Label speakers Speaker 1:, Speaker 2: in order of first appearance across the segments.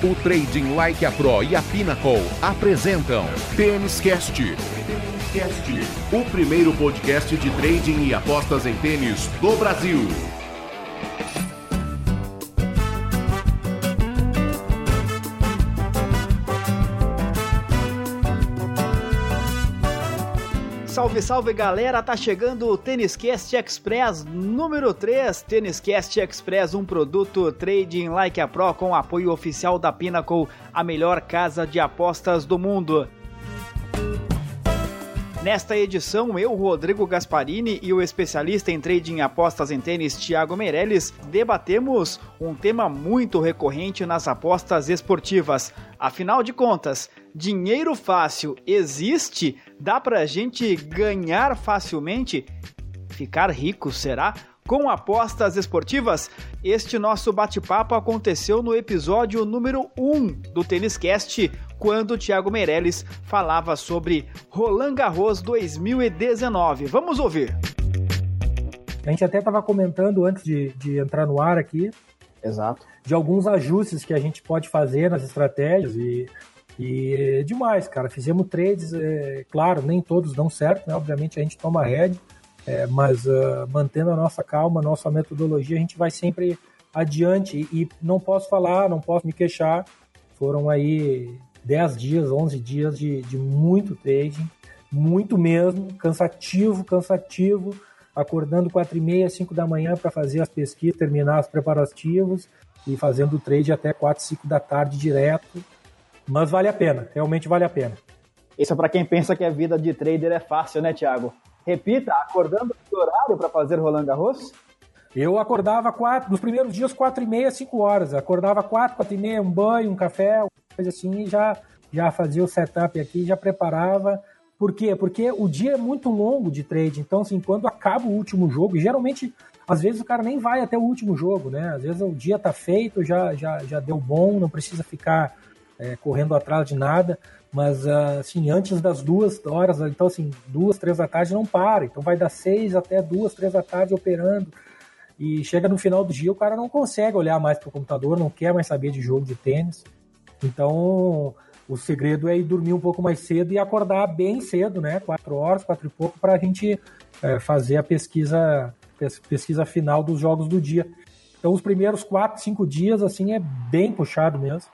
Speaker 1: O Trading Like a Pro e a Pinnacle apresentam Tênis Cast. O primeiro podcast de trading e apostas em tênis do Brasil.
Speaker 2: Salve, salve galera, tá chegando o Tênis Cast Express número 3. Tênis Cast Express, um produto Trading Like a Pro com apoio oficial da Pinnacle, a melhor casa de apostas do mundo. Nesta edição, eu, Rodrigo Gasparini e o especialista em trading apostas em tênis, Thiago Meirelles, debatemos um tema muito recorrente nas apostas esportivas. Afinal de contas, dinheiro fácil existe? Dá pra gente ganhar facilmente? Ficar rico, será? Com apostas esportivas, este nosso bate-papo aconteceu no episódio número 1 do Tênis Cast, quando o Thiago Meirelles falava sobre Roland Garros 2019. Vamos ouvir.
Speaker 3: A gente até estava comentando antes de, de entrar no ar aqui.
Speaker 2: Exato.
Speaker 3: De alguns ajustes que a gente pode fazer nas estratégias e, e demais, cara. Fizemos trades, é, claro, nem todos dão certo, né? Obviamente a gente toma head, é, mas uh, mantendo a nossa calma, a nossa metodologia, a gente vai sempre adiante. E, e não posso falar, não posso me queixar. Foram aí 10 dias, 11 dias de, de muito trading, muito mesmo, cansativo, cansativo, acordando 4 e meia, 5 da manhã para fazer as pesquisas, terminar os preparativos e fazendo o trade até 4, 5 da tarde direto. Mas vale a pena, realmente vale a pena.
Speaker 2: Isso é para quem pensa que a vida de trader é fácil, né, Thiago? Repita, acordando no horário para fazer Roland Garros?
Speaker 3: Eu acordava quatro, nos primeiros dias, quatro e meia, cinco horas. Acordava quatro, quatro e meia, um banho, um café, coisa assim, e já, já fazia o setup aqui, já preparava. Por quê? Porque o dia é muito longo de trade. Então, assim, quando acaba o último jogo, e geralmente, às vezes o cara nem vai até o último jogo, né? Às vezes o dia tá feito, já, já, já deu bom, não precisa ficar é, correndo atrás de nada. Mas, assim, antes das duas horas, então, assim, duas, três da tarde não para. Então, vai das seis até duas, três da tarde operando. E chega no final do dia, o cara não consegue olhar mais para o computador, não quer mais saber de jogo de tênis. Então, o segredo é ir dormir um pouco mais cedo e acordar bem cedo, né? Quatro horas, quatro e pouco, para a gente é, fazer a pesquisa, pesquisa final dos jogos do dia. Então, os primeiros quatro, cinco dias, assim, é bem puxado mesmo.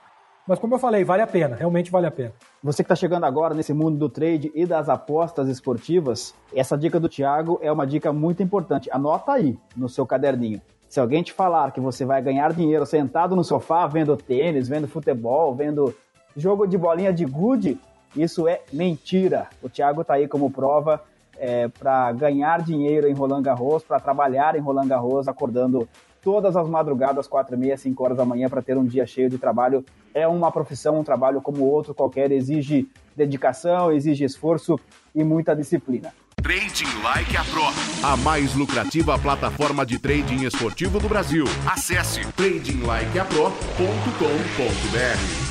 Speaker 3: Mas, como eu falei, vale a pena, realmente vale a pena.
Speaker 2: Você que está chegando agora nesse mundo do trade e das apostas esportivas, essa dica do Thiago é uma dica muito importante. Anota aí no seu caderninho. Se alguém te falar que você vai ganhar dinheiro sentado no sofá vendo tênis, vendo futebol, vendo jogo de bolinha de gude, isso é mentira. O Thiago está aí como prova é, para ganhar dinheiro em Roland Garros, para trabalhar em Roland Garros, acordando todas as madrugadas, quatro e meia, cinco horas da manhã, para ter um dia cheio de trabalho. É uma profissão, um trabalho como outro qualquer, exige dedicação, exige esforço e muita disciplina.
Speaker 1: Trading Like a Pro, a mais lucrativa plataforma de trading esportivo do Brasil. Acesse tradinglikeapro.com.br.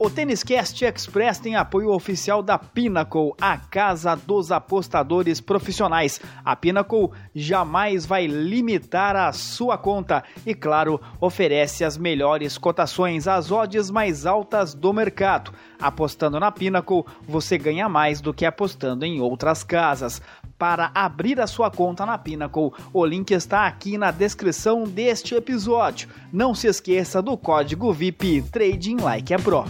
Speaker 2: O Tênis Cast Express tem apoio oficial da Pinnacle, a casa dos apostadores profissionais. A Pinnacle jamais vai limitar a sua conta e, claro, oferece as melhores cotações, as odds mais altas do mercado. Apostando na Pinnacle, você ganha mais do que apostando em outras casas. Para abrir a sua conta na Pinnacle, o link está aqui na descrição deste episódio. Não se esqueça do código VIP Trading Like a Pro.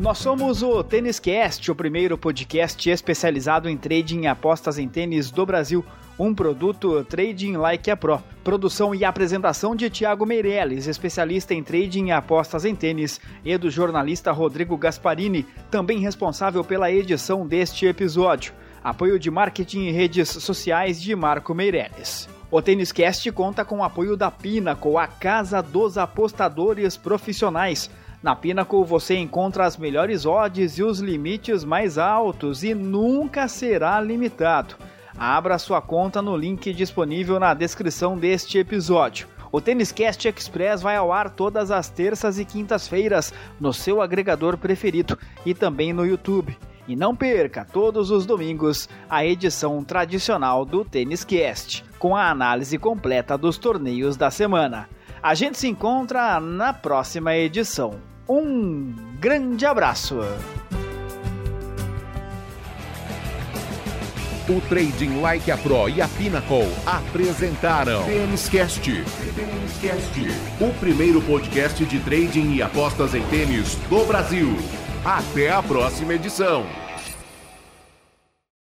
Speaker 2: Nós somos o Tênis Cast, o primeiro podcast especializado em trading e apostas em tênis do Brasil. Um produto Trading Like a Pro. Produção e apresentação de Thiago Meirelles, especialista em trading e apostas em tênis, e do jornalista Rodrigo Gasparini, também responsável pela edição deste episódio. Apoio de marketing e redes sociais de Marco Meirelles. O Tênis Cast conta com o apoio da Pinnacle, a casa dos apostadores profissionais. Na Pinnacle você encontra as melhores odds e os limites mais altos e nunca será limitado. Abra sua conta no link disponível na descrição deste episódio. O Tênis Cast Express vai ao ar todas as terças e quintas-feiras no seu agregador preferido e também no YouTube. E não perca todos os domingos a edição tradicional do Tênis Cast, com a análise completa dos torneios da semana. A gente se encontra na próxima edição. Um grande abraço!
Speaker 1: O Trading Like a Pro e a Pinnacle apresentaram Tênis Cast, o primeiro podcast de trading e apostas em tênis do Brasil. Até a próxima edição.